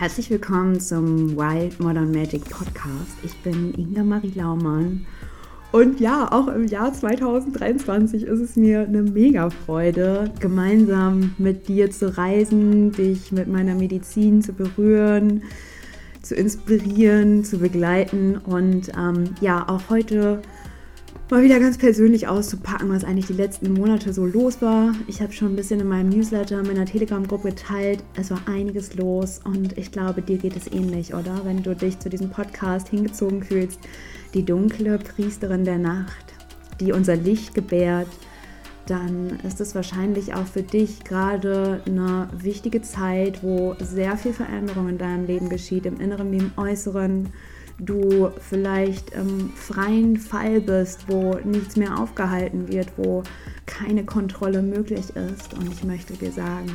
Herzlich willkommen zum Wild Modern Magic Podcast. Ich bin Inga Marie Laumann. Und ja, auch im Jahr 2023 ist es mir eine mega Freude, gemeinsam mit dir zu reisen, dich mit meiner Medizin zu berühren, zu inspirieren, zu begleiten und ähm, ja, auch heute mal wieder ganz persönlich auszupacken, was eigentlich die letzten Monate so los war. Ich habe schon ein bisschen in meinem Newsletter, meiner Telegram-Gruppe geteilt. Es war einiges los und ich glaube, dir geht es ähnlich, oder? Wenn du dich zu diesem Podcast hingezogen fühlst, die dunkle Priesterin der Nacht, die unser Licht gebärt, dann ist es wahrscheinlich auch für dich gerade eine wichtige Zeit, wo sehr viel Veränderung in deinem Leben geschieht, im Inneren wie im Äußeren du vielleicht im freien Fall bist, wo nichts mehr aufgehalten wird, wo keine Kontrolle möglich ist. Und ich möchte dir sagen,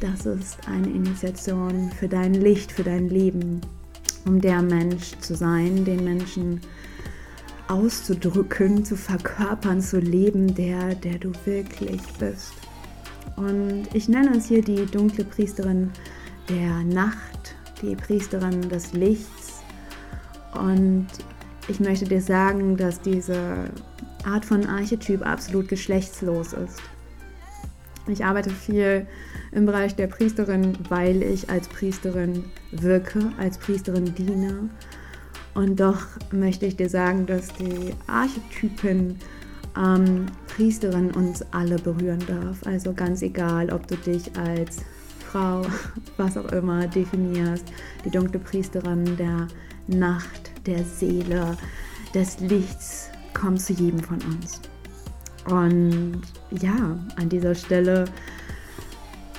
das ist eine Initiation für dein Licht, für dein Leben, um der Mensch zu sein, den Menschen auszudrücken, zu verkörpern, zu leben, der, der du wirklich bist. Und ich nenne es hier die dunkle Priesterin der Nacht, die Priesterin des Lichts und ich möchte dir sagen, dass diese Art von Archetyp absolut geschlechtslos ist. Ich arbeite viel im Bereich der Priesterin, weil ich als Priesterin wirke, als Priesterin diene. Und doch möchte ich dir sagen, dass die Archetypen ähm, Priesterin uns alle berühren darf. Also ganz egal, ob du dich als Frau, was auch immer definierst, die dunkle Priesterin der Nacht der Seele, des Lichts kommt zu jedem von uns. Und ja, an dieser Stelle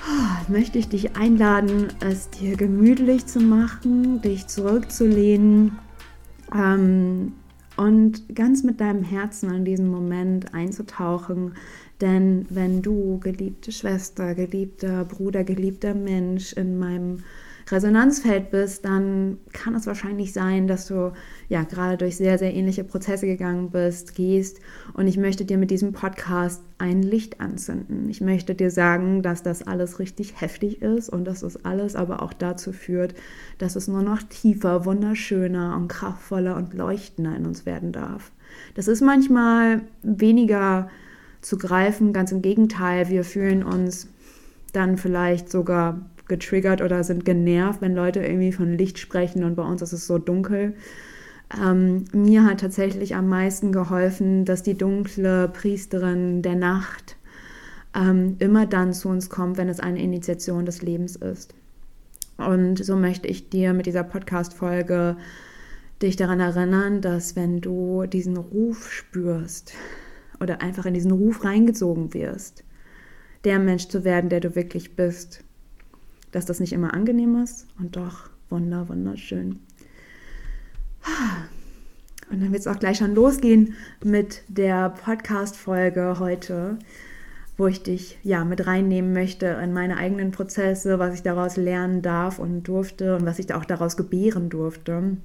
oh, möchte ich dich einladen, es dir gemütlich zu machen, dich zurückzulehnen ähm, und ganz mit deinem Herzen an diesen Moment einzutauchen. Denn wenn du, geliebte Schwester, geliebter Bruder, geliebter Mensch in meinem Resonanzfeld bist, dann kann es wahrscheinlich sein, dass du ja gerade durch sehr, sehr ähnliche Prozesse gegangen bist, gehst. Und ich möchte dir mit diesem Podcast ein Licht anzünden. Ich möchte dir sagen, dass das alles richtig heftig ist und dass das alles aber auch dazu führt, dass es nur noch tiefer, wunderschöner und kraftvoller und leuchtender in uns werden darf. Das ist manchmal weniger zu greifen, ganz im Gegenteil, wir fühlen uns dann vielleicht sogar getriggert oder sind genervt, wenn Leute irgendwie von Licht sprechen und bei uns ist es so dunkel. Ähm, mir hat tatsächlich am meisten geholfen, dass die dunkle Priesterin der Nacht ähm, immer dann zu uns kommt, wenn es eine Initiation des Lebens ist. Und so möchte ich dir mit dieser Podcast-Folge dich daran erinnern, dass wenn du diesen Ruf spürst oder einfach in diesen Ruf reingezogen wirst, der Mensch zu werden, der du wirklich bist, dass das nicht immer angenehm ist und doch wunder, wunderschön. Und dann wird es auch gleich schon losgehen mit der Podcast-Folge heute, wo ich dich ja mit reinnehmen möchte in meine eigenen Prozesse, was ich daraus lernen darf und durfte und was ich auch daraus gebären durfte.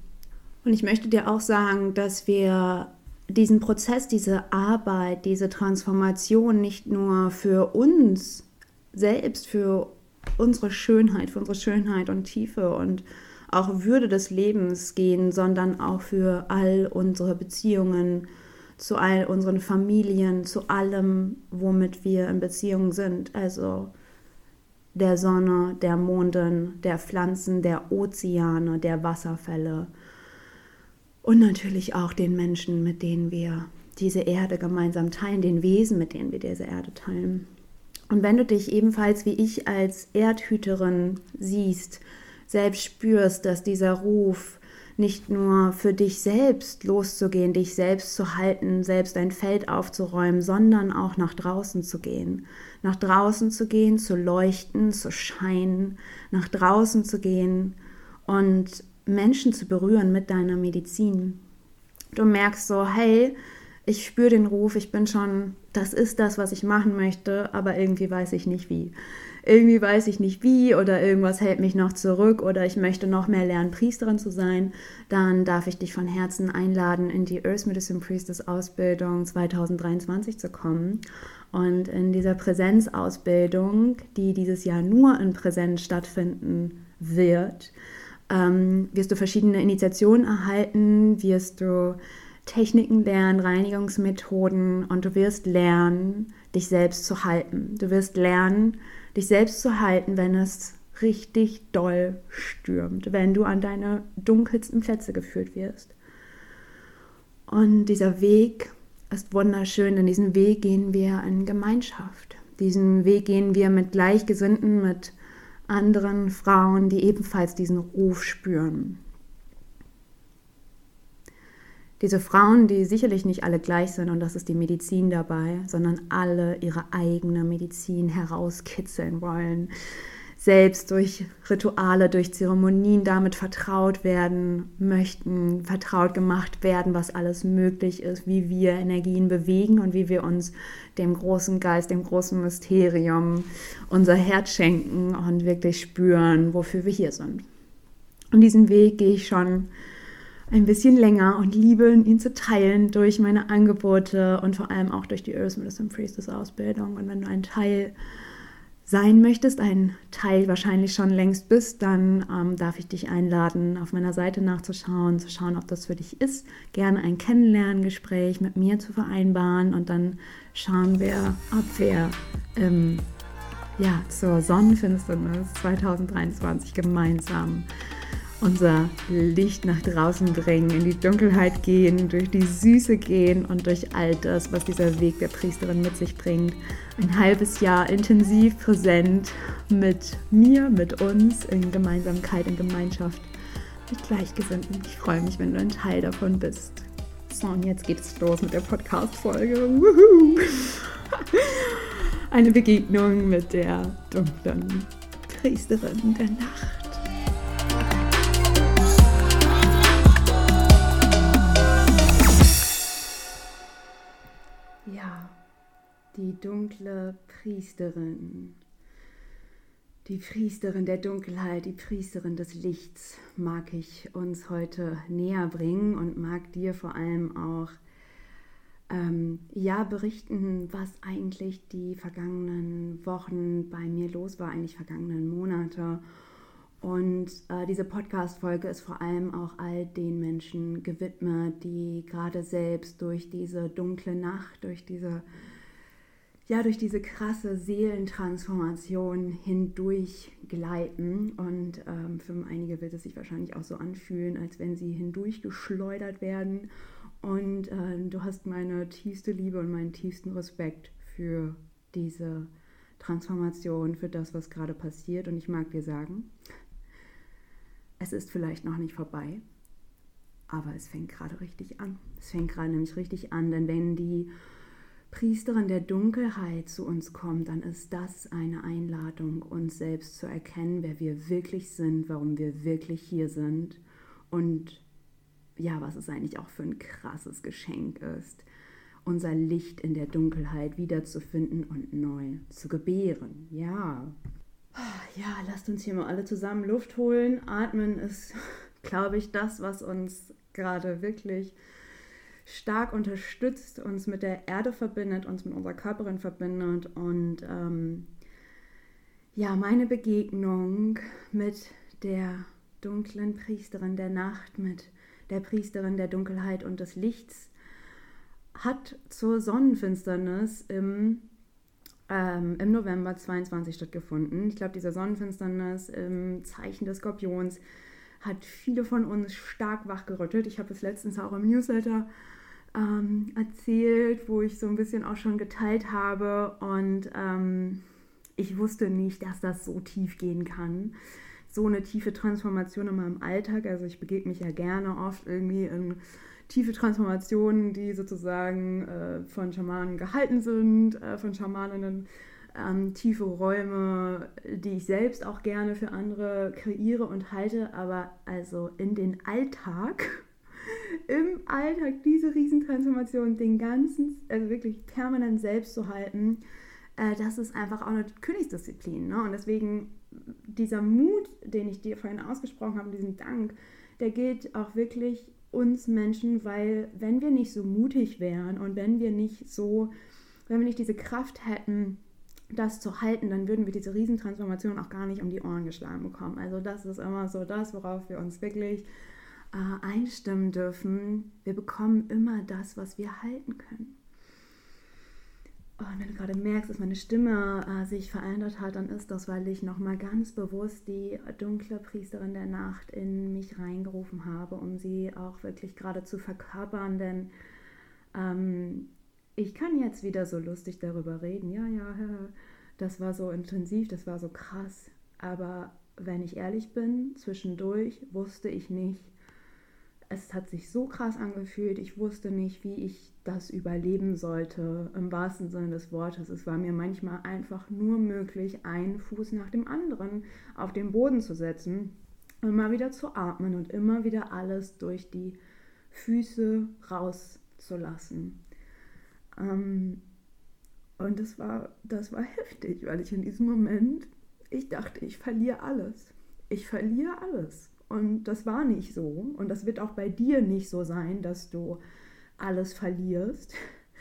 Und ich möchte dir auch sagen, dass wir diesen Prozess, diese Arbeit, diese Transformation nicht nur für uns selbst, für unsere Schönheit, für unsere Schönheit und Tiefe und auch Würde des Lebens gehen, sondern auch für all unsere Beziehungen, zu all unseren Familien, zu allem, womit wir in Beziehung sind. Also der Sonne, der Monden, der Pflanzen, der Ozeane, der Wasserfälle und natürlich auch den Menschen, mit denen wir diese Erde gemeinsam teilen, den Wesen, mit denen wir diese Erde teilen. Und wenn du dich ebenfalls wie ich als Erdhüterin siehst, selbst spürst, dass dieser Ruf nicht nur für dich selbst loszugehen, dich selbst zu halten, selbst ein Feld aufzuräumen, sondern auch nach draußen zu gehen. Nach draußen zu gehen, zu leuchten, zu scheinen, nach draußen zu gehen und Menschen zu berühren mit deiner Medizin. Du merkst so, hey, ich spüre den Ruf, ich bin schon, das ist das, was ich machen möchte, aber irgendwie weiß ich nicht wie. Irgendwie weiß ich nicht wie oder irgendwas hält mich noch zurück oder ich möchte noch mehr lernen, Priesterin zu sein, dann darf ich dich von Herzen einladen, in die Earth Medicine Priestess Ausbildung 2023 zu kommen. Und in dieser Präsenzausbildung, die dieses Jahr nur in Präsenz stattfinden wird, ähm, wirst du verschiedene Initiationen erhalten, wirst du Techniken lernen, Reinigungsmethoden und du wirst lernen, dich selbst zu halten. Du wirst lernen, dich selbst zu halten, wenn es richtig doll stürmt, wenn du an deine dunkelsten Plätze geführt wirst. Und dieser Weg ist wunderschön, denn diesen Weg gehen wir in Gemeinschaft. Diesen Weg gehen wir mit Gleichgesinnten, mit anderen Frauen, die ebenfalls diesen Ruf spüren. Diese Frauen, die sicherlich nicht alle gleich sind, und das ist die Medizin dabei, sondern alle ihre eigene Medizin herauskitzeln wollen, selbst durch Rituale, durch Zeremonien damit vertraut werden möchten, vertraut gemacht werden, was alles möglich ist, wie wir Energien bewegen und wie wir uns dem großen Geist, dem großen Mysterium unser Herz schenken und wirklich spüren, wofür wir hier sind. Und diesen Weg gehe ich schon ein bisschen länger und liebe ihn zu teilen durch meine Angebote und vor allem auch durch die Earth Medicine Priestess Ausbildung. Und wenn du ein Teil sein möchtest, ein Teil wahrscheinlich schon längst bist, dann ähm, darf ich dich einladen, auf meiner Seite nachzuschauen, zu schauen, ob das für dich ist. Gerne ein Kennenlerngespräch mit mir zu vereinbaren und dann schauen wir, ob wir ähm, ja, zur Sonnenfinsternis 2023 gemeinsam unser Licht nach draußen bringen, in die Dunkelheit gehen, durch die Süße gehen und durch all das, was dieser Weg der Priesterin mit sich bringt. Ein halbes Jahr intensiv präsent mit mir, mit uns, in Gemeinsamkeit, in Gemeinschaft, mit Gleichgesinnten. Ich freue mich, wenn du ein Teil davon bist. So, und jetzt geht es los mit der Podcast-Folge. Eine Begegnung mit der dunklen Priesterin der Nacht. Die dunkle Priesterin. Die Priesterin der Dunkelheit, die Priesterin des Lichts mag ich uns heute näher bringen und mag dir vor allem auch ähm, ja berichten, was eigentlich die vergangenen Wochen bei mir los war, eigentlich vergangenen Monate. Und äh, diese Podcast-Folge ist vor allem auch all den Menschen gewidmet, die gerade selbst durch diese dunkle Nacht, durch diese ja durch diese krasse Seelentransformation hindurch gleiten. Und ähm, für einige wird es sich wahrscheinlich auch so anfühlen, als wenn sie hindurch geschleudert werden. Und äh, du hast meine tiefste Liebe und meinen tiefsten Respekt für diese Transformation, für das, was gerade passiert. Und ich mag dir sagen, es ist vielleicht noch nicht vorbei, aber es fängt gerade richtig an. Es fängt gerade nämlich richtig an, denn wenn die Priesterin der Dunkelheit zu uns kommt, dann ist das eine Einladung, uns selbst zu erkennen, wer wir wirklich sind, warum wir wirklich hier sind und ja, was es eigentlich auch für ein krasses Geschenk ist, unser Licht in der Dunkelheit wiederzufinden und neu zu gebären. Ja. Ja, lasst uns hier mal alle zusammen Luft holen. Atmen ist, glaube ich, das, was uns gerade wirklich stark unterstützt, uns mit der Erde verbindet, uns mit unserer Körperin verbindet. Und ähm, ja, meine Begegnung mit der dunklen Priesterin der Nacht, mit der Priesterin der Dunkelheit und des Lichts, hat zur Sonnenfinsternis im, ähm, im November 22 stattgefunden. Ich glaube, diese Sonnenfinsternis im Zeichen des Skorpions hat viele von uns stark wachgerüttelt. Ich habe es letztens auch im Newsletter ähm, erzählt, wo ich so ein bisschen auch schon geteilt habe. Und ähm, ich wusste nicht, dass das so tief gehen kann. So eine tiefe Transformation in meinem Alltag. Also ich begebe mich ja gerne oft irgendwie in tiefe Transformationen, die sozusagen äh, von Schamanen gehalten sind, äh, von Schamaninnen. Ähm, tiefe Räume, die ich selbst auch gerne für andere kreiere und halte, aber also in den Alltag im Alltag diese Riesentransformation, den ganzen, also wirklich permanent selbst zu halten, äh, das ist einfach auch eine Königsdisziplin. Ne? Und deswegen dieser Mut, den ich dir vorhin ausgesprochen habe, diesen Dank, der gilt auch wirklich uns Menschen, weil wenn wir nicht so mutig wären und wenn wir nicht so, wenn wir nicht diese Kraft hätten, das zu halten, dann würden wir diese Riesentransformation auch gar nicht um die Ohren geschlagen bekommen. Also das ist immer so das, worauf wir uns wirklich äh, einstimmen dürfen. Wir bekommen immer das, was wir halten können. Und wenn du gerade merkst, dass meine Stimme äh, sich verändert hat, dann ist das, weil ich nochmal ganz bewusst die dunkle Priesterin der Nacht in mich reingerufen habe, um sie auch wirklich gerade zu verkörpern. Denn ähm, ich kann jetzt wieder so lustig darüber reden. Ja, ja, das war so intensiv, das war so krass. Aber wenn ich ehrlich bin, zwischendurch wusste ich nicht, es hat sich so krass angefühlt. Ich wusste nicht, wie ich das überleben sollte, im wahrsten Sinne des Wortes. Es war mir manchmal einfach nur möglich, einen Fuß nach dem anderen auf den Boden zu setzen, immer wieder zu atmen und immer wieder alles durch die Füße rauszulassen. Ähm, und das war, das war heftig, weil ich in diesem Moment, ich dachte, ich verliere alles. Ich verliere alles. Und das war nicht so. Und das wird auch bei dir nicht so sein, dass du alles verlierst.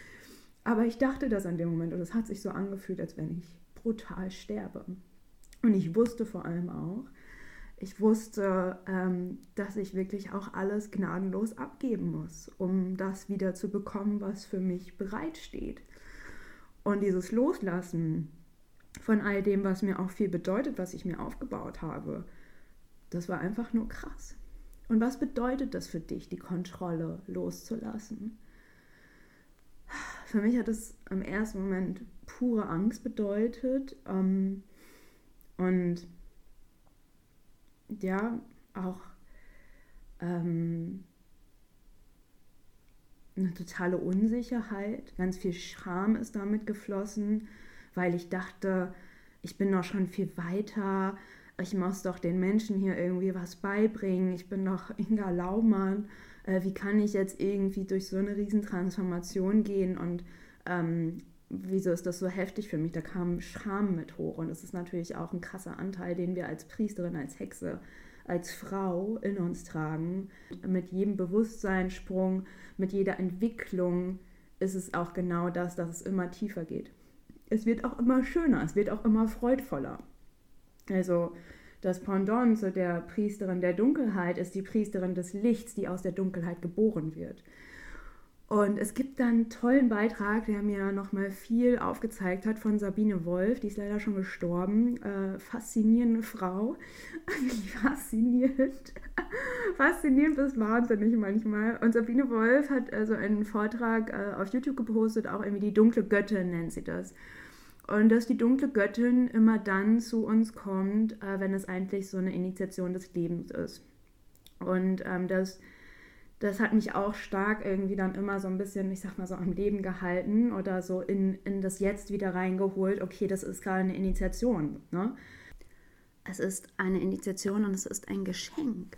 Aber ich dachte das an dem Moment und es hat sich so angefühlt, als wenn ich brutal sterbe. Und ich wusste vor allem auch, ich wusste, ähm, dass ich wirklich auch alles gnadenlos abgeben muss, um das wieder zu bekommen, was für mich bereitsteht. Und dieses Loslassen von all dem, was mir auch viel bedeutet, was ich mir aufgebaut habe, das war einfach nur krass. Und was bedeutet das für dich, die Kontrolle loszulassen? Für mich hat es im ersten Moment pure Angst bedeutet. Ähm, und ja, auch ähm, eine totale Unsicherheit. Ganz viel Scham ist damit geflossen, weil ich dachte, ich bin doch schon viel weiter ich muss doch den Menschen hier irgendwie was beibringen, ich bin doch Inga Laumann, äh, wie kann ich jetzt irgendwie durch so eine Riesentransformation gehen und ähm, wieso ist das so heftig für mich? Da kam Scham mit hoch und das ist natürlich auch ein krasser Anteil, den wir als Priesterin, als Hexe, als Frau in uns tragen. Mit jedem Bewusstseinssprung, mit jeder Entwicklung ist es auch genau das, dass es immer tiefer geht. Es wird auch immer schöner, es wird auch immer freudvoller. Also das Pendant zu der Priesterin der Dunkelheit ist die Priesterin des Lichts, die aus der Dunkelheit geboren wird. Und es gibt dann einen tollen Beitrag, der mir nochmal viel aufgezeigt hat von Sabine Wolf, die ist leider schon gestorben. Äh, faszinierende Frau. Faszinierend. Faszinierend bis wahnsinnig manchmal. Und Sabine Wolf hat also einen Vortrag äh, auf YouTube gepostet, auch irgendwie die dunkle Göttin nennt sie das. Und dass die dunkle Göttin immer dann zu uns kommt, äh, wenn es eigentlich so eine Initiation des Lebens ist. Und ähm, das, das hat mich auch stark irgendwie dann immer so ein bisschen, ich sag mal so, am Leben gehalten oder so in, in das Jetzt wieder reingeholt. Okay, das ist gerade eine Initiation. Ne? Es ist eine Initiation und es ist ein Geschenk.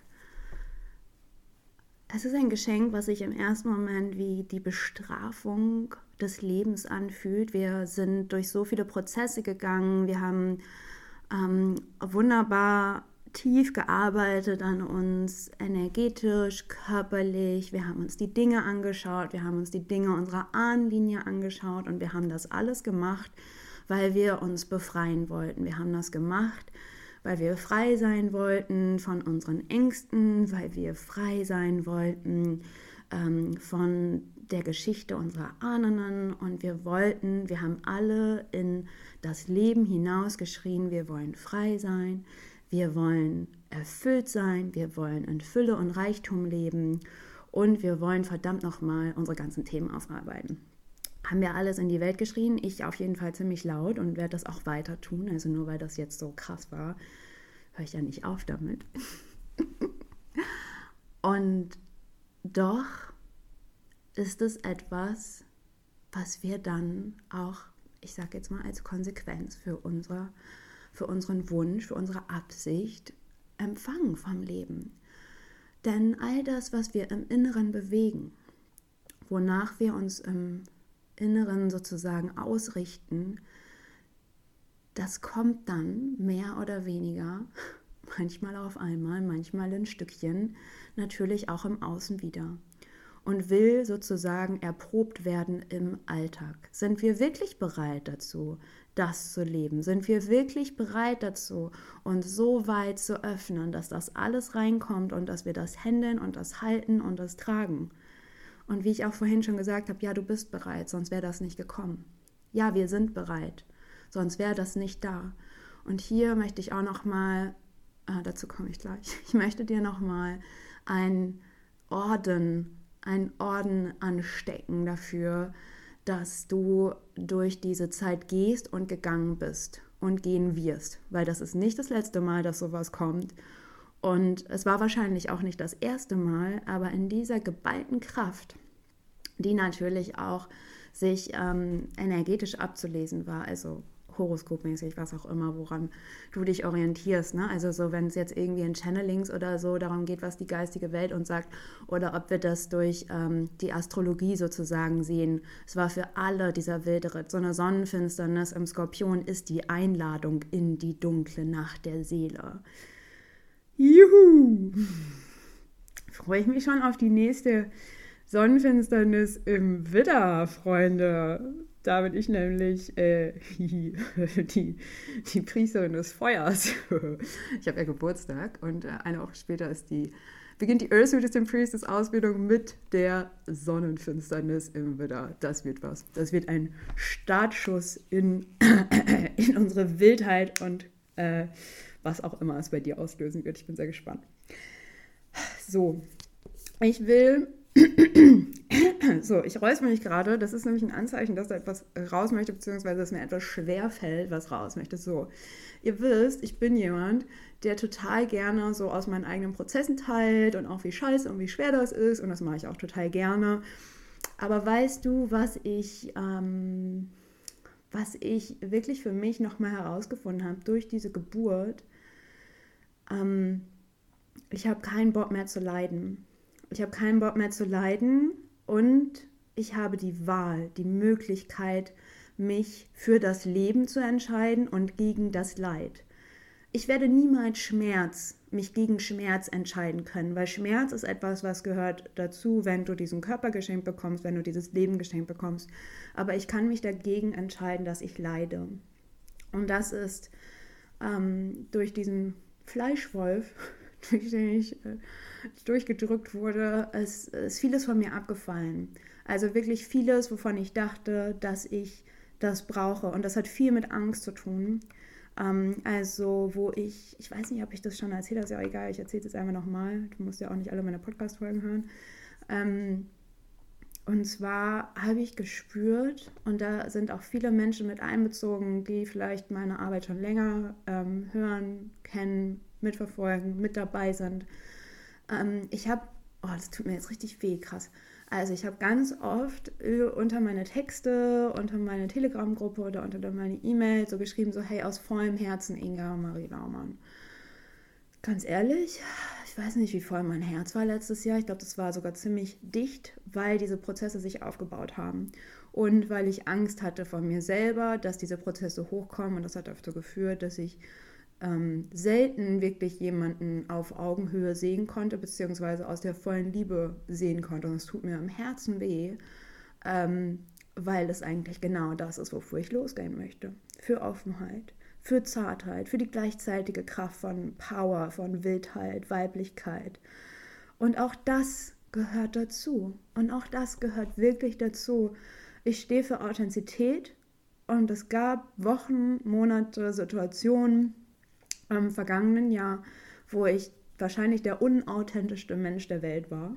Es ist ein Geschenk, was sich im ersten Moment wie die Bestrafung des Lebens anfühlt. Wir sind durch so viele Prozesse gegangen. Wir haben ähm, wunderbar tief gearbeitet an uns, energetisch, körperlich. Wir haben uns die Dinge angeschaut, wir haben uns die Dinge unserer Ahnenlinie angeschaut und wir haben das alles gemacht, weil wir uns befreien wollten. Wir haben das gemacht, weil wir frei sein wollten von unseren Ängsten, weil wir frei sein wollten ähm, von der Geschichte unserer Ahnen und wir wollten, wir haben alle in das Leben hinausgeschrien, wir wollen frei sein, wir wollen erfüllt sein, wir wollen in Fülle und Reichtum leben und wir wollen verdammt nochmal unsere ganzen Themen aufarbeiten. Haben wir alles in die Welt geschrien, ich auf jeden Fall ziemlich laut und werde das auch weiter tun, also nur weil das jetzt so krass war, höre ich ja nicht auf damit. und doch ist es etwas, was wir dann auch, ich sage jetzt mal als Konsequenz für, unsere, für unseren Wunsch, für unsere Absicht empfangen vom Leben. Denn all das, was wir im Inneren bewegen, wonach wir uns im Inneren sozusagen ausrichten, das kommt dann mehr oder weniger, manchmal auf einmal, manchmal in Stückchen, natürlich auch im Außen wieder. und will sozusagen erprobt werden im Alltag. Sind wir wirklich bereit dazu, das zu leben? Sind wir wirklich bereit dazu, uns so weit zu öffnen, dass das alles reinkommt und dass wir das händeln und das halten und das tragen? Und wie ich auch vorhin schon gesagt habe, ja, du bist bereit, sonst wäre das nicht gekommen. Ja, wir sind bereit, sonst wäre das nicht da. Und hier möchte ich auch noch mal, äh, dazu komme ich gleich, ich möchte dir noch mal ein Orden, ein Orden anstecken dafür, dass du durch diese Zeit gehst und gegangen bist und gehen wirst, weil das ist nicht das letzte Mal, dass sowas kommt. Und es war wahrscheinlich auch nicht das erste Mal, aber in dieser geballten Kraft, die natürlich auch sich ähm, energetisch abzulesen war, also horoskopmäßig, was auch immer, woran du dich orientierst. Ne? Also so, wenn es jetzt irgendwie in Channelings oder so darum geht, was die geistige Welt uns sagt, oder ob wir das durch ähm, die Astrologie sozusagen sehen. Es war für alle dieser wilde Ritt. So eine Sonnenfinsternis im Skorpion ist die Einladung in die dunkle Nacht der Seele. Juhu! Freue ich mich schon auf die nächste Sonnenfinsternis im Widder, Freunde. Da bin ich nämlich äh, die, die Priesterin des Feuers. ich habe ja Geburtstag und äh, eine Woche später ist die, beginnt die Earth Wisdom Priestess Ausbildung mit der Sonnenfinsternis im Widder. Das wird was. Das wird ein Startschuss in, in unsere Wildheit und äh, was auch immer es bei dir auslösen wird. Ich bin sehr gespannt. So, ich will so, ich räusper mich gerade. Das ist nämlich ein Anzeichen, dass da etwas raus möchte, beziehungsweise dass mir etwas schwer fällt, was raus möchte. So, ihr wisst, ich bin jemand, der total gerne so aus meinen eigenen Prozessen teilt und auch wie scheiße und wie schwer das ist. Und das mache ich auch total gerne. Aber weißt du, was ich, ähm, was ich wirklich für mich nochmal herausgefunden habe durch diese Geburt? Ähm, ich habe keinen Bock mehr zu leiden. Ich habe keinen Bock mehr zu leiden und ich habe die Wahl, die Möglichkeit, mich für das Leben zu entscheiden und gegen das Leid. Ich werde niemals Schmerz, mich gegen Schmerz entscheiden können, weil Schmerz ist etwas, was gehört dazu, wenn du diesen Körper geschenkt bekommst, wenn du dieses Leben geschenkt bekommst. Aber ich kann mich dagegen entscheiden, dass ich leide. Und das ist ähm, durch diesen Fleischwolf, durch den ich äh, durchgedrückt wurde, ist, ist vieles von mir abgefallen. Also wirklich vieles, wovon ich dachte, dass ich das brauche. Und das hat viel mit Angst zu tun. Ähm, also, wo ich, ich weiß nicht, ob ich das schon erzählt habe, ist ja auch egal, ich erzähle es jetzt einmal nochmal. Du musst ja auch nicht alle meine Podcast-Folgen hören. Ähm, und zwar habe ich gespürt, und da sind auch viele Menschen mit einbezogen, die vielleicht meine Arbeit schon länger ähm, hören, kennen, mitverfolgen, mit dabei sind. Ähm, ich habe, oh, das tut mir jetzt richtig weh, krass. Also ich habe ganz oft äh, unter meine Texte, unter meine Telegram-Gruppe oder unter meine E-Mail so geschrieben, so hey, aus vollem Herzen Inga Marie Laumann. Ganz ehrlich, ich weiß nicht, wie voll mein Herz war letztes Jahr. Ich glaube, das war sogar ziemlich dicht, weil diese Prozesse sich aufgebaut haben. Und weil ich Angst hatte von mir selber, dass diese Prozesse hochkommen. Und das hat dazu geführt, dass ich ähm, selten wirklich jemanden auf Augenhöhe sehen konnte, beziehungsweise aus der vollen Liebe sehen konnte. Und es tut mir im Herzen weh, ähm, weil es eigentlich genau das ist, wofür ich losgehen möchte. Für Offenheit, für Zartheit, für die gleichzeitige Kraft von Power, von Wildheit, Weiblichkeit. Und auch das gehört dazu. Und auch das gehört wirklich dazu. Ich stehe für Authentizität und es gab Wochen, Monate, Situationen, im vergangenen Jahr, wo ich wahrscheinlich der unauthentischste Mensch der Welt war.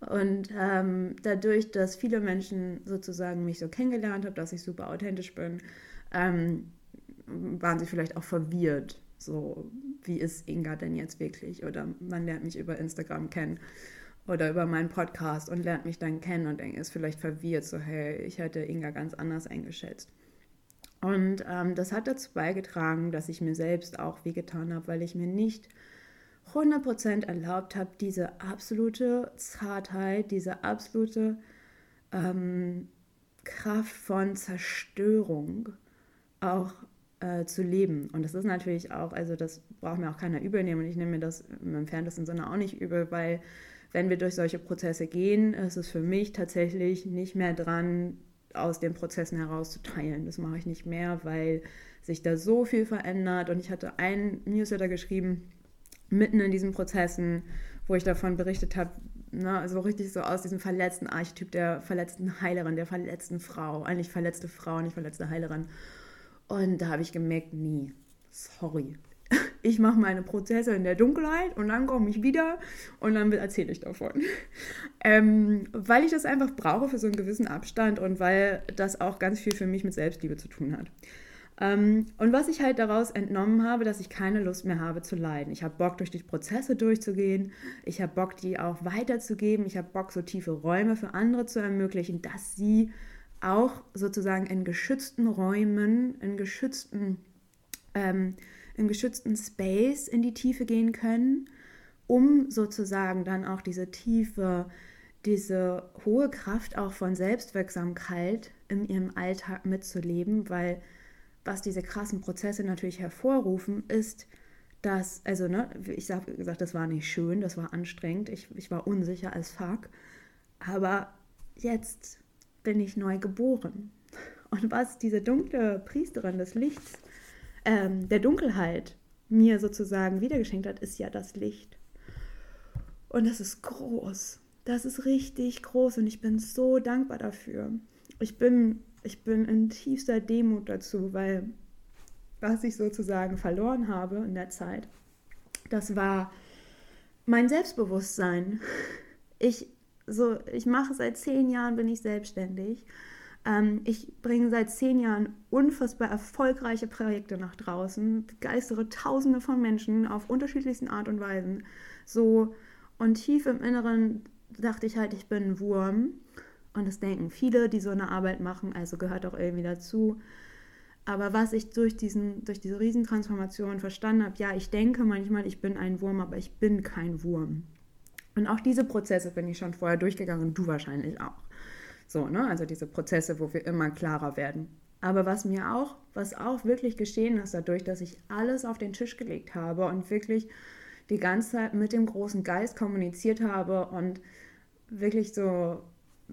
Und ähm, dadurch, dass viele Menschen sozusagen mich so kennengelernt haben, dass ich super authentisch bin, ähm, waren sie vielleicht auch verwirrt. So, wie ist Inga denn jetzt wirklich? Oder man lernt mich über Instagram kennen oder über meinen Podcast und lernt mich dann kennen und ist vielleicht verwirrt, so hey, ich hätte Inga ganz anders eingeschätzt. Und ähm, das hat dazu beigetragen, dass ich mir selbst auch wehgetan habe, weil ich mir nicht 100% erlaubt habe, diese absolute Zartheit, diese absolute ähm, Kraft von Zerstörung auch äh, zu leben. Und das ist natürlich auch, also das braucht mir auch keiner übel nehmen und ich nehme mir das im entferntesten Sinne auch nicht übel, weil wenn wir durch solche Prozesse gehen, ist es für mich tatsächlich nicht mehr dran, aus den Prozessen herauszuteilen. Das mache ich nicht mehr, weil sich da so viel verändert. Und ich hatte einen Newsletter geschrieben, mitten in diesen Prozessen, wo ich davon berichtet habe, ne, so richtig so aus diesem verletzten Archetyp der verletzten Heilerin, der verletzten Frau, eigentlich verletzte Frau, nicht verletzte Heilerin. Und da habe ich gemerkt, nie, sorry, ich mache meine Prozesse in der Dunkelheit und dann komme ich wieder und dann erzähle ich davon. Ähm, weil ich das einfach brauche für so einen gewissen Abstand und weil das auch ganz viel für mich mit Selbstliebe zu tun hat. Ähm, und was ich halt daraus entnommen habe, dass ich keine Lust mehr habe zu leiden. Ich habe Bock, durch die Prozesse durchzugehen. Ich habe Bock, die auch weiterzugeben. Ich habe Bock, so tiefe Räume für andere zu ermöglichen, dass sie auch sozusagen in geschützten Räumen, in geschützten ähm, im geschützten Space in die Tiefe gehen können, um sozusagen dann auch diese tiefe, diese hohe Kraft auch von Selbstwirksamkeit in ihrem Alltag mitzuleben, weil was diese krassen Prozesse natürlich hervorrufen, ist, dass, also, ne, ich habe gesagt, das war nicht schön, das war anstrengend, ich, ich war unsicher als fuck, aber jetzt bin ich neu geboren. Und was diese dunkle Priesterin des Lichts ähm, der Dunkelheit mir sozusagen wiedergeschenkt hat, ist ja das Licht. Und das ist groß. Das ist richtig groß und ich bin so dankbar dafür. Ich bin, ich bin in tiefster Demut dazu, weil was ich sozusagen verloren habe in der Zeit, das war mein Selbstbewusstsein. Ich, so, ich mache seit zehn Jahren, bin ich selbstständig ähm, ich bringe seit zehn Jahren unfassbar erfolgreiche Projekte nach draußen, begeistere Tausende von Menschen auf unterschiedlichsten Art und Weisen. So und tief im Inneren dachte ich halt, ich bin ein Wurm. Und das denken viele, die so eine Arbeit machen, also gehört auch irgendwie dazu. Aber was ich durch, diesen, durch diese Riesentransformation verstanden habe, ja, ich denke manchmal, ich bin ein Wurm, aber ich bin kein Wurm. Und auch diese Prozesse bin ich schon vorher durchgegangen du wahrscheinlich auch. So, ne? Also diese Prozesse, wo wir immer klarer werden. Aber was mir auch, was auch wirklich geschehen ist, dadurch, dass ich alles auf den Tisch gelegt habe und wirklich die ganze Zeit mit dem großen Geist kommuniziert habe und wirklich so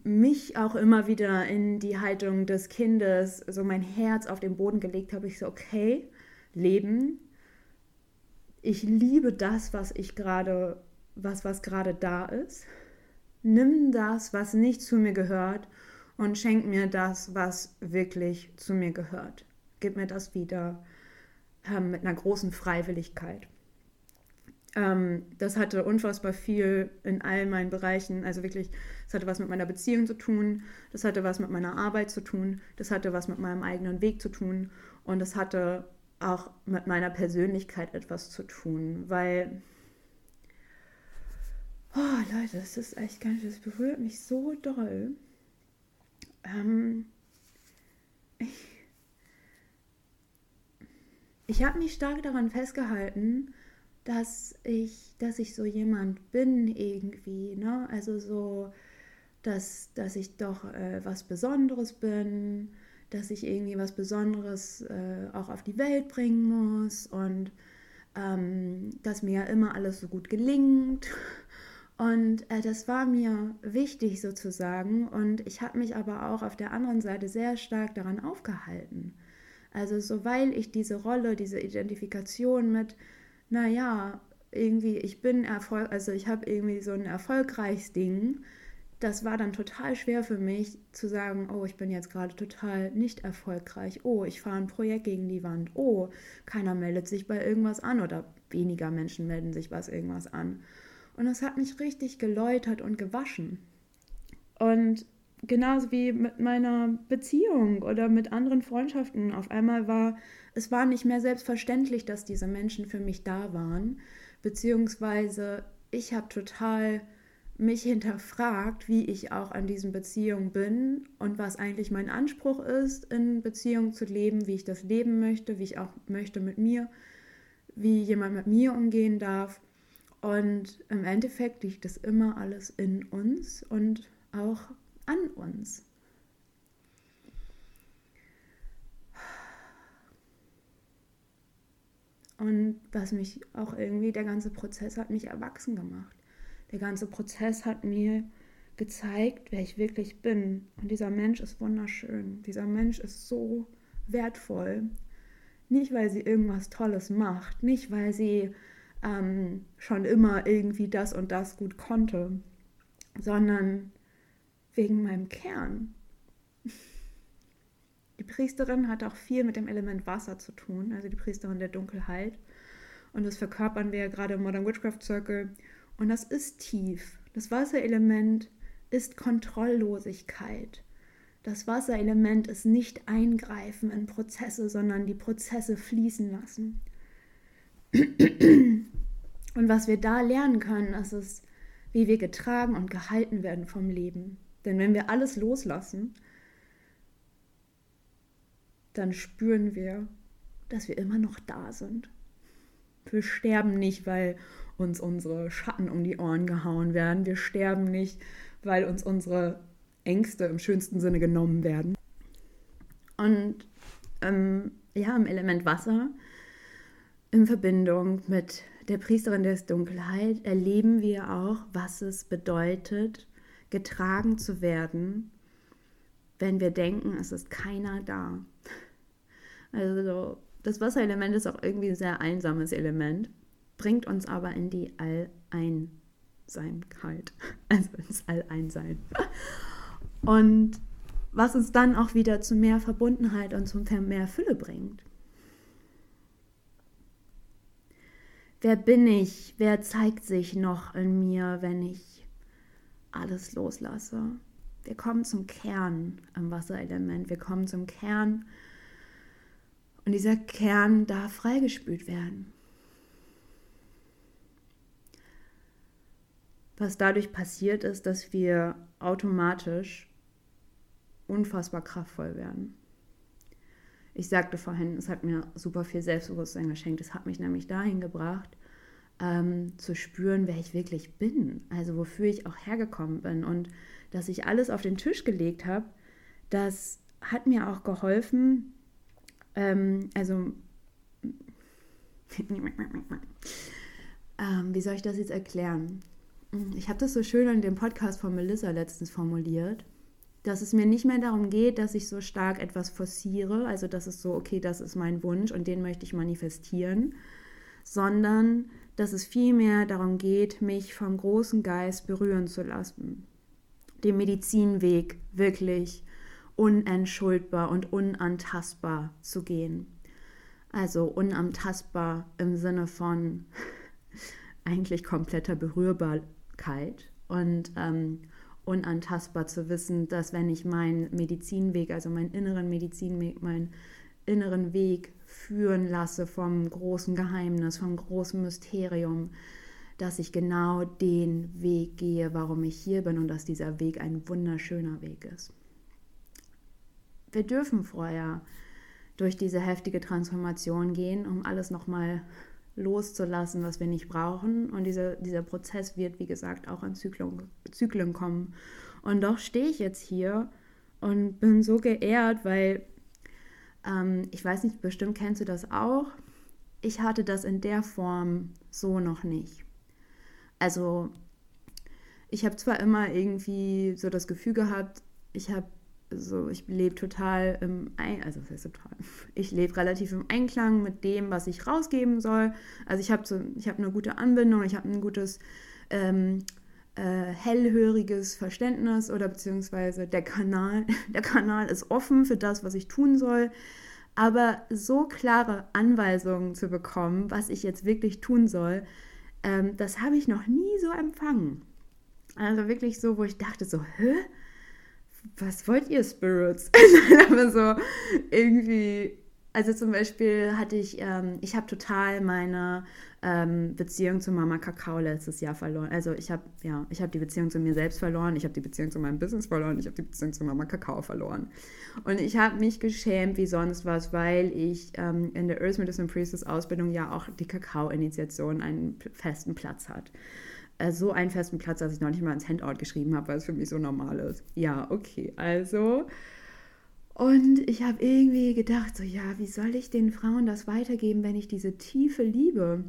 mich auch immer wieder in die Haltung des Kindes, so mein Herz auf den Boden gelegt habe, ich so, okay, Leben, ich liebe das, was ich gerade, was, was gerade da ist nimm das, was nicht zu mir gehört und schenk mir das, was wirklich zu mir gehört. Gib mir das wieder ähm, mit einer großen Freiwilligkeit. Ähm, das hatte unfassbar viel in all meinen Bereichen, also wirklich, das hatte was mit meiner Beziehung zu tun, das hatte was mit meiner Arbeit zu tun, das hatte was mit meinem eigenen Weg zu tun und das hatte auch mit meiner Persönlichkeit etwas zu tun, weil Oh, Leute, das ist echt gar nicht, das berührt mich so doll. Ähm, ich ich habe mich stark daran festgehalten, dass ich, dass ich so jemand bin irgendwie, ne? Also so, dass, dass ich doch äh, was Besonderes bin, dass ich irgendwie was Besonderes äh, auch auf die Welt bringen muss und ähm, dass mir immer alles so gut gelingt und äh, das war mir wichtig sozusagen. Und ich habe mich aber auch auf der anderen Seite sehr stark daran aufgehalten. Also so weil ich diese Rolle, diese Identifikation mit, naja, irgendwie, ich bin Erfolg, also ich habe irgendwie so ein erfolgreiches Ding, das war dann total schwer für mich zu sagen, oh, ich bin jetzt gerade total nicht erfolgreich. Oh, ich fahre ein Projekt gegen die Wand. Oh, keiner meldet sich bei irgendwas an oder weniger Menschen melden sich bei irgendwas an. Und es hat mich richtig geläutert und gewaschen. Und genauso wie mit meiner Beziehung oder mit anderen Freundschaften. Auf einmal war es war nicht mehr selbstverständlich, dass diese Menschen für mich da waren, beziehungsweise ich habe total mich hinterfragt, wie ich auch an diesen Beziehungen bin und was eigentlich mein Anspruch ist, in Beziehungen zu leben, wie ich das leben möchte, wie ich auch möchte mit mir, wie jemand mit mir umgehen darf. Und im Endeffekt liegt das immer alles in uns und auch an uns. Und was mich auch irgendwie, der ganze Prozess hat mich erwachsen gemacht. Der ganze Prozess hat mir gezeigt, wer ich wirklich bin. Und dieser Mensch ist wunderschön. Dieser Mensch ist so wertvoll. Nicht, weil sie irgendwas Tolles macht, nicht, weil sie ähm, schon immer irgendwie das und das gut konnte, sondern wegen meinem Kern. Die Priesterin hat auch viel mit dem Element Wasser zu tun, also die Priesterin der Dunkelheit. Und das verkörpern wir ja gerade im Modern Witchcraft Circle. Und das ist tief. Das Wasserelement ist Kontrolllosigkeit. Das Wasserelement ist nicht eingreifen in Prozesse, sondern die Prozesse fließen lassen. Und was wir da lernen können, ist wie wir getragen und gehalten werden vom Leben. Denn wenn wir alles loslassen, dann spüren wir, dass wir immer noch da sind. Wir sterben nicht, weil uns unsere Schatten um die Ohren gehauen werden. Wir sterben nicht, weil uns unsere Ängste im schönsten Sinne genommen werden. Und ähm, ja, im Element Wasser, in Verbindung mit der Priesterin der Dunkelheit, erleben wir auch, was es bedeutet, getragen zu werden, wenn wir denken, es ist keiner da. Also das Wasserelement ist auch irgendwie ein sehr einsames Element, bringt uns aber in die Alleinsamkeit, also ins Alleinsein. Und was uns dann auch wieder zu mehr Verbundenheit und zu mehr Fülle bringt. Wer bin ich? Wer zeigt sich noch in mir, wenn ich alles loslasse? Wir kommen zum Kern am Wasserelement. Wir kommen zum Kern und dieser Kern darf freigespült werden. Was dadurch passiert ist, dass wir automatisch unfassbar kraftvoll werden. Ich sagte vorhin, es hat mir super viel Selbstbewusstsein geschenkt. Es hat mich nämlich dahin gebracht, ähm, zu spüren, wer ich wirklich bin, also wofür ich auch hergekommen bin und dass ich alles auf den Tisch gelegt habe, das hat mir auch geholfen, ähm, also, ähm, wie soll ich das jetzt erklären? Ich habe das so schön in dem Podcast von Melissa letztens formuliert, dass es mir nicht mehr darum geht, dass ich so stark etwas forciere, also dass es so, okay, das ist mein Wunsch und den möchte ich manifestieren, sondern dass es vielmehr darum geht, mich vom großen Geist berühren zu lassen, den Medizinweg wirklich unentschuldbar und unantastbar zu gehen. Also unantastbar im Sinne von eigentlich kompletter Berührbarkeit und ähm, unantastbar zu wissen, dass wenn ich meinen Medizinweg, also meinen inneren Medizinweg, meinen inneren Weg führen lasse vom großen Geheimnis, vom großen Mysterium, dass ich genau den Weg gehe, warum ich hier bin und dass dieser Weg ein wunderschöner Weg ist. Wir dürfen vorher durch diese heftige Transformation gehen, um alles nochmal loszulassen, was wir nicht brauchen. Und dieser, dieser Prozess wird, wie gesagt, auch in Zyklen, Zyklen kommen. Und doch stehe ich jetzt hier und bin so geehrt, weil ähm, ich weiß nicht, bestimmt kennst du das auch. Ich hatte das in der Form so noch nicht. Also ich habe zwar immer irgendwie so das Gefühl gehabt, ich habe so, ich lebe total im Ein also das heißt total, ich lebe relativ im Einklang mit dem, was ich rausgeben soll. Also ich habe so, ich habe eine gute Anbindung, ich habe ein gutes ähm, äh, hellhöriges Verständnis oder beziehungsweise der Kanal, der Kanal ist offen für das, was ich tun soll. Aber so klare Anweisungen zu bekommen, was ich jetzt wirklich tun soll, ähm, das habe ich noch nie so empfangen. Also wirklich so, wo ich dachte so, hä? Was wollt ihr Spirits? Aber so irgendwie, also zum Beispiel hatte ich, ähm, ich habe total meine ähm, Beziehung zu Mama Kakao letztes Jahr verloren. Also ich habe, ja, ich habe die Beziehung zu mir selbst verloren, ich habe die Beziehung zu meinem Business verloren, ich habe die Beziehung zu Mama Kakao verloren. Und ich habe mich geschämt wie sonst was, weil ich ähm, in der Earth Medicine Priestess Ausbildung ja auch die Kakao-Initiation einen festen Platz hat. Äh, so einen festen Platz, dass ich noch nicht mal ins Handout geschrieben habe, weil es für mich so normal ist. Ja, okay, also. Und ich habe irgendwie gedacht, so ja, wie soll ich den Frauen das weitergeben, wenn ich diese tiefe Liebe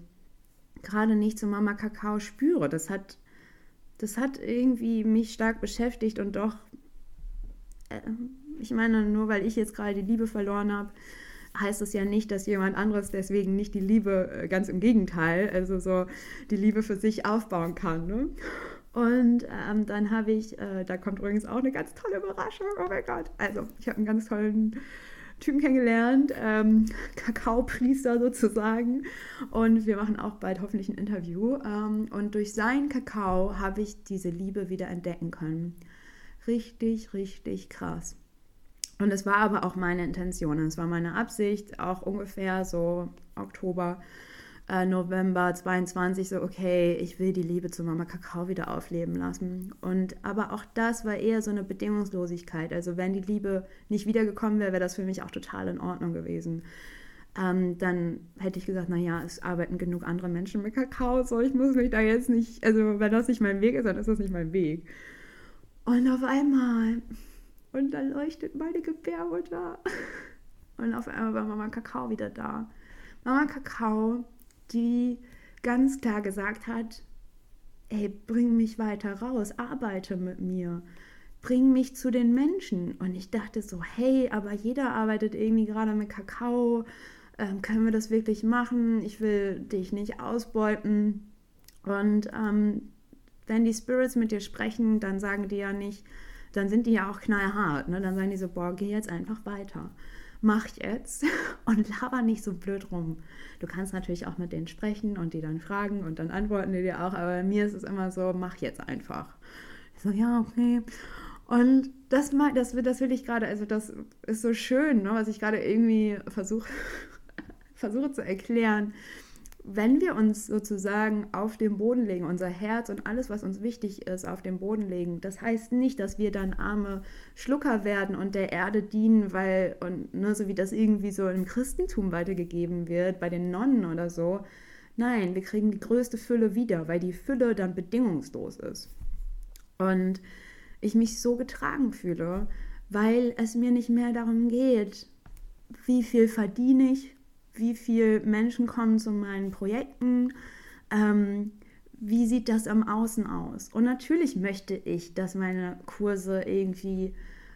gerade nicht zu Mama Kakao spüre? Das hat das hat irgendwie mich stark beschäftigt und doch, äh, ich meine, nur weil ich jetzt gerade die Liebe verloren habe, heißt es ja nicht, dass jemand anderes deswegen nicht die Liebe, äh, ganz im Gegenteil, also so die Liebe für sich aufbauen kann. Ne? Und ähm, dann habe ich, äh, da kommt übrigens auch eine ganz tolle Überraschung, oh mein Gott. Also, ich habe einen ganz tollen Typen kennengelernt, ähm, Kakaopriester sozusagen. Und wir machen auch bald hoffentlich ein Interview. Ähm, und durch seinen Kakao habe ich diese Liebe wieder entdecken können. Richtig, richtig krass. Und es war aber auch meine Intention, es war meine Absicht, auch ungefähr so Oktober, äh, November 22, so okay, ich will die Liebe zu Mama Kakao wieder aufleben lassen. Und aber auch das war eher so eine Bedingungslosigkeit. Also wenn die Liebe nicht wiedergekommen wäre, wäre das für mich auch total in Ordnung gewesen. Ähm, dann hätte ich gesagt, naja, es arbeiten genug andere Menschen mit Kakao, so ich muss mich da jetzt nicht, also wenn das nicht mein Weg ist, dann ist das nicht mein Weg. Und auf einmal und dann leuchtet meine Gebärmutter. Und auf einmal war Mama Kakao wieder da. Mama Kakao, die ganz klar gesagt hat, ey, bring mich weiter raus, arbeite mit mir, bring mich zu den Menschen. Und ich dachte so, hey, aber jeder arbeitet irgendwie gerade mit Kakao, ähm, können wir das wirklich machen? Ich will dich nicht ausbeuten. Und ähm, wenn die Spirits mit dir sprechen, dann sagen die ja nicht, dann sind die ja auch knallhart. Ne? Dann sagen die so, boah, geh jetzt einfach weiter. Mach jetzt und laber nicht so blöd rum. Du kannst natürlich auch mit denen sprechen und die dann fragen und dann antworten die dir auch, aber mir ist es immer so, mach jetzt einfach. Ich so, ja, okay. Und das, das, das will ich gerade, also das ist so schön, ne, was ich gerade irgendwie versuche versuche zu erklären wenn wir uns sozusagen auf den Boden legen, unser Herz und alles, was uns wichtig ist, auf den Boden legen, das heißt nicht, dass wir dann arme Schlucker werden und der Erde dienen, weil, und ne, so wie das irgendwie so im Christentum weitergegeben wird, bei den Nonnen oder so. Nein, wir kriegen die größte Fülle wieder, weil die Fülle dann bedingungslos ist. Und ich mich so getragen fühle, weil es mir nicht mehr darum geht, wie viel verdiene ich, wie viele Menschen kommen zu meinen Projekten, ähm, wie sieht das am Außen aus? Und natürlich möchte ich, dass meine Kurse irgendwie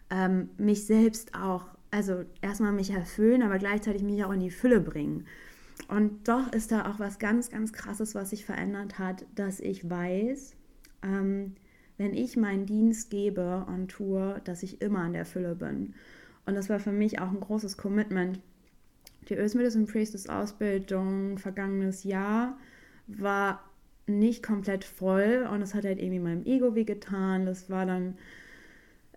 ähm, mich selbst auch, also erstmal mich erfüllen, aber gleichzeitig mich auch in die Fülle bringen. Und doch ist da auch was ganz, ganz Krasses, was sich verändert hat, dass ich weiß, ähm, wenn ich meinen Dienst gebe und tue, dass ich immer in der Fülle bin. Und das war für mich auch ein großes Commitment, die Earth Medicine Priestess Ausbildung vergangenes Jahr war nicht komplett voll und es hat halt irgendwie meinem Ego wehgetan. Das war dann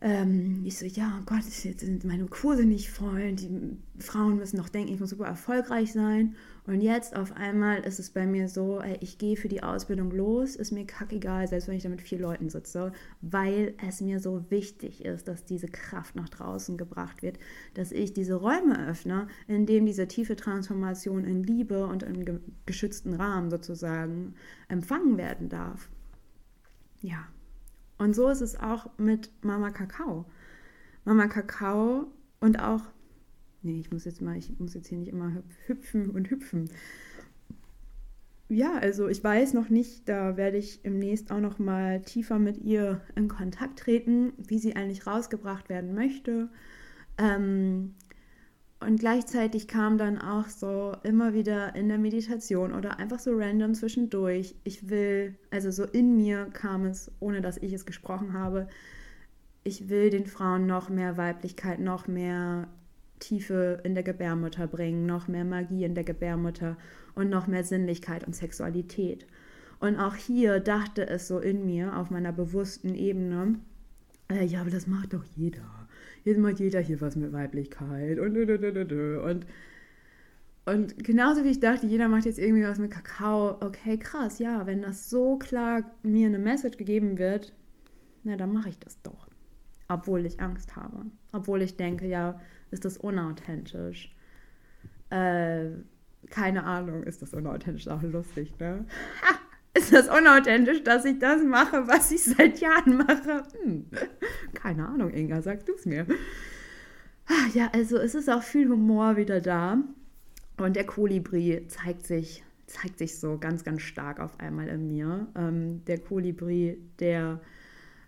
ähm, ich so, ja, oh Gott, jetzt sind meine Kurse nicht voll. Die Frauen müssen noch denken, ich muss super erfolgreich sein. Und jetzt auf einmal ist es bei mir so, ey, ich gehe für die Ausbildung los, ist mir kackegal, selbst wenn ich da mit vier Leuten sitze, weil es mir so wichtig ist, dass diese Kraft nach draußen gebracht wird, dass ich diese Räume öffne, in denen diese tiefe Transformation in Liebe und in geschützten Rahmen sozusagen empfangen werden darf. Ja, und so ist es auch mit Mama Kakao. Mama Kakao und auch, nee, ich muss jetzt mal, ich muss jetzt hier nicht immer hüpfen und hüpfen. Ja, also ich weiß noch nicht, da werde ich demnächst auch noch mal tiefer mit ihr in Kontakt treten, wie sie eigentlich rausgebracht werden möchte. Ähm, und gleichzeitig kam dann auch so immer wieder in der Meditation oder einfach so random zwischendurch, ich will, also so in mir kam es, ohne dass ich es gesprochen habe, ich will den Frauen noch mehr Weiblichkeit, noch mehr Tiefe in der Gebärmutter bringen, noch mehr Magie in der Gebärmutter und noch mehr Sinnlichkeit und Sexualität. Und auch hier dachte es so in mir auf meiner bewussten Ebene, äh, ja, aber das macht doch jeder jetzt macht jeder hier was mit Weiblichkeit und und und genauso wie ich dachte, jeder macht jetzt irgendwie was mit Kakao, okay, krass, ja, wenn das so klar mir eine Message gegeben wird, na, dann mache ich das doch. Obwohl ich Angst habe. Obwohl ich denke, ja, ist das unauthentisch. Äh, keine Ahnung, ist das unauthentisch, auch lustig, ne? Ha! ist das unauthentisch, dass ich das mache, was ich seit Jahren mache? Hm. Keine Ahnung, Inga, sag du es mir. Ja, also es ist auch viel Humor wieder da. Und der Kolibri zeigt sich zeigt sich so ganz, ganz stark auf einmal in mir. Ähm, der Kolibri, der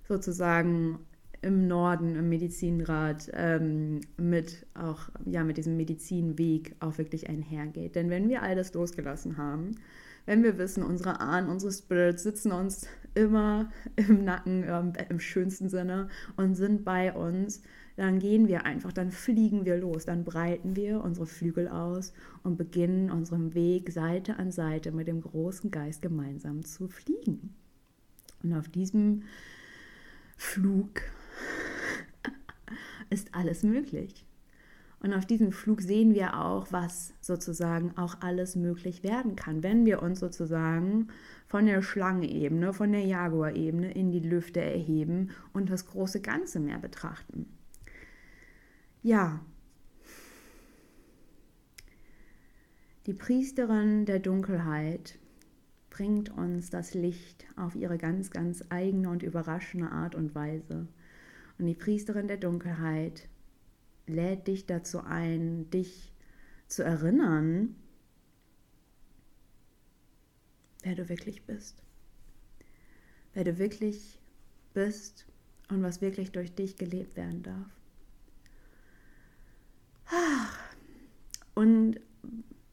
sozusagen im Norden, im Medizinrat, ähm, mit auch ja mit diesem Medizinweg auch wirklich einhergeht. Denn wenn wir all das losgelassen haben, wenn wir wissen, unsere Ahnen, unsere Spirits sitzen uns immer im Nacken, ähm, im schönsten Sinne und sind bei uns, dann gehen wir einfach, dann fliegen wir los, dann breiten wir unsere Flügel aus und beginnen unseren Weg Seite an Seite mit dem großen Geist gemeinsam zu fliegen. Und auf diesem Flug ist alles möglich. Und auf diesem Flug sehen wir auch, was sozusagen auch alles möglich werden kann, wenn wir uns sozusagen von der Schlangenebene, von der Jaguar-Ebene in die Lüfte erheben und das große Ganze mehr betrachten. Ja, die Priesterin der Dunkelheit bringt uns das Licht auf ihre ganz, ganz eigene und überraschende Art und Weise. Und die Priesterin der Dunkelheit lädt dich dazu ein, dich zu erinnern, wer du wirklich bist. Wer du wirklich bist und was wirklich durch dich gelebt werden darf. Und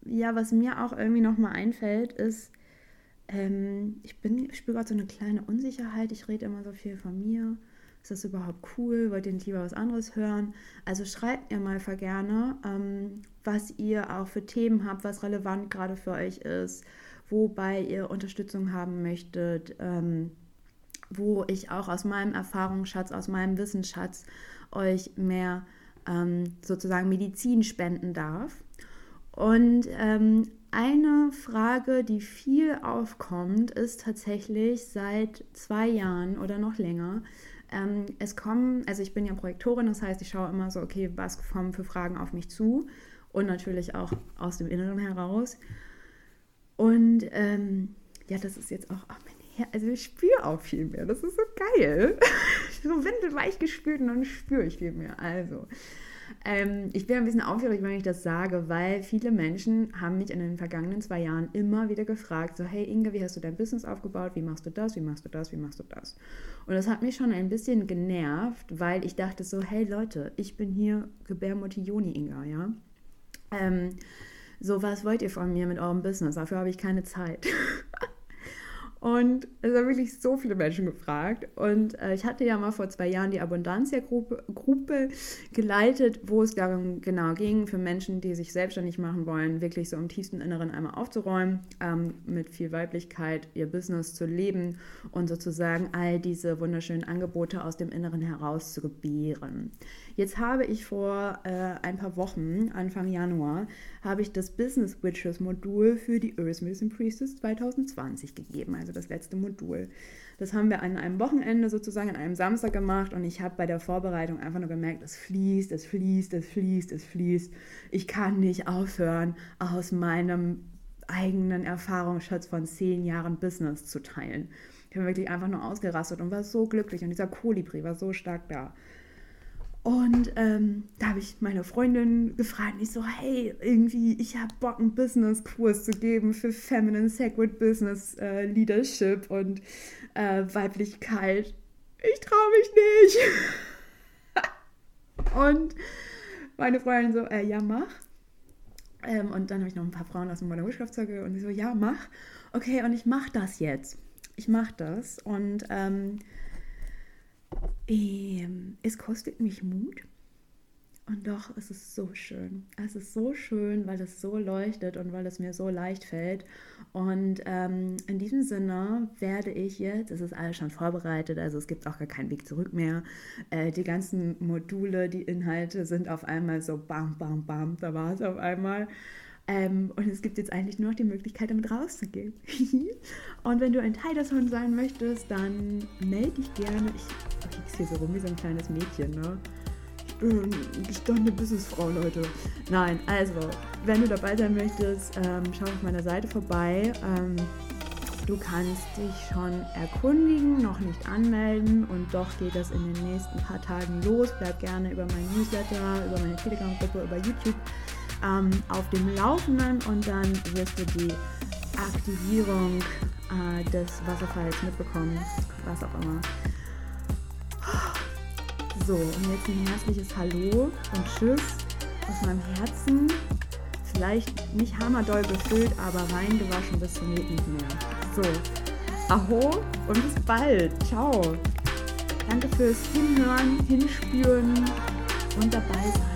ja, was mir auch irgendwie nochmal einfällt, ist, ähm, ich, bin, ich spüre gerade so eine kleine Unsicherheit. Ich rede immer so viel von mir. Ist das überhaupt cool? Wollt ihr nicht lieber was anderes hören? Also schreibt mir mal gerne, ähm, was ihr auch für Themen habt, was relevant gerade für euch ist, wobei ihr Unterstützung haben möchtet, ähm, wo ich auch aus meinem Erfahrungsschatz, aus meinem Wissensschatz euch mehr ähm, sozusagen Medizin spenden darf. Und ähm, eine Frage, die viel aufkommt, ist tatsächlich seit zwei Jahren oder noch länger. Ähm, es kommen, also ich bin ja Projektorin, das heißt, ich schaue immer so, okay, was kommen für Fragen auf mich zu und natürlich auch aus dem Inneren heraus. Und ähm, ja, das ist jetzt auch, oh, mein Herz, also ich spüre auch viel mehr. Das ist so geil. so windelweich gespürt und dann spüre ich viel mehr. Also, ähm, ich bin ein bisschen aufgeregt, wenn ich das sage, weil viele Menschen haben mich in den vergangenen zwei Jahren immer wieder gefragt, so hey Inge, wie hast du dein Business aufgebaut? Wie machst du das? Wie machst du das? Wie machst du das? Und das hat mich schon ein bisschen genervt, weil ich dachte so, hey Leute, ich bin hier Gebärmutti Joni Inga, ja? Ähm, so, was wollt ihr von mir mit eurem Business? Dafür habe ich keine Zeit. Und es haben wirklich so viele Menschen gefragt. Und äh, ich hatte ja mal vor zwei Jahren die Abundantia-Gruppe Gruppe geleitet, wo es darum genau ging, für Menschen, die sich selbstständig machen wollen, wirklich so im tiefsten Inneren einmal aufzuräumen, ähm, mit viel Weiblichkeit ihr Business zu leben und sozusagen all diese wunderschönen Angebote aus dem Inneren heraus zu gebären. Jetzt habe ich vor äh, ein paar Wochen, Anfang Januar, habe ich das Business Witches Modul für die Earth Medicine Priestess 2020 gegeben, also das letzte Modul. Das haben wir an einem Wochenende sozusagen, an einem Samstag gemacht und ich habe bei der Vorbereitung einfach nur gemerkt, es fließt, es fließt, es fließt, es fließt. Ich kann nicht aufhören, aus meinem eigenen Erfahrungsschatz von zehn Jahren Business zu teilen. Ich bin wirklich einfach nur ausgerastet und war so glücklich und dieser Kolibri war so stark da. Und ähm, da habe ich meine Freundin gefragt, ich so, hey, irgendwie, ich habe Bock, einen Business-Kurs zu geben für Feminine Sacred Business äh, Leadership und äh, Weiblichkeit. Ich traue mich nicht. und meine Freundin so, äh, ja, mach. Ähm, und dann habe ich noch ein paar Frauen aus dem Modern Witchcraft Circle und die so, ja, mach. Okay, und ich mache das jetzt. Ich mache das. Und ähm, ähm, es kostet mich Mut. Und doch ist es so schön. Es ist so schön, weil es so leuchtet und weil es mir so leicht fällt. Und ähm, in diesem Sinne werde ich jetzt, es ist alles schon vorbereitet, also es gibt auch gar keinen Weg zurück mehr. Äh, die ganzen Module, die Inhalte sind auf einmal so bam, bam, bam, da war es auf einmal. Ähm, und es gibt jetzt eigentlich nur noch die Möglichkeit, damit rauszugehen. und wenn du ein Teil davon sein möchtest, dann melde dich gerne. Ich, okay, ich hier so rum wie so ein kleines Mädchen, ne? Ich bin gestandene Businessfrau, Leute. Nein, also, wenn du dabei sein möchtest, ähm, schau auf meiner Seite vorbei. Ähm, Du kannst dich schon erkundigen, noch nicht anmelden und doch geht das in den nächsten paar Tagen los. Bleib gerne über mein Newsletter, über meine Telegram-Gruppe, über YouTube ähm, auf dem Laufenden und dann wirst du die Aktivierung äh, des Wasserfalls mitbekommen, was auch immer. So, und jetzt ein herzliches Hallo und Tschüss aus meinem Herzen. Vielleicht nicht hammerdoll befüllt, aber reingewaschen bis zum geht nicht mehr. So, Aho und bis bald. Ciao. Danke fürs Hinhören, Hinspüren und dabei sein.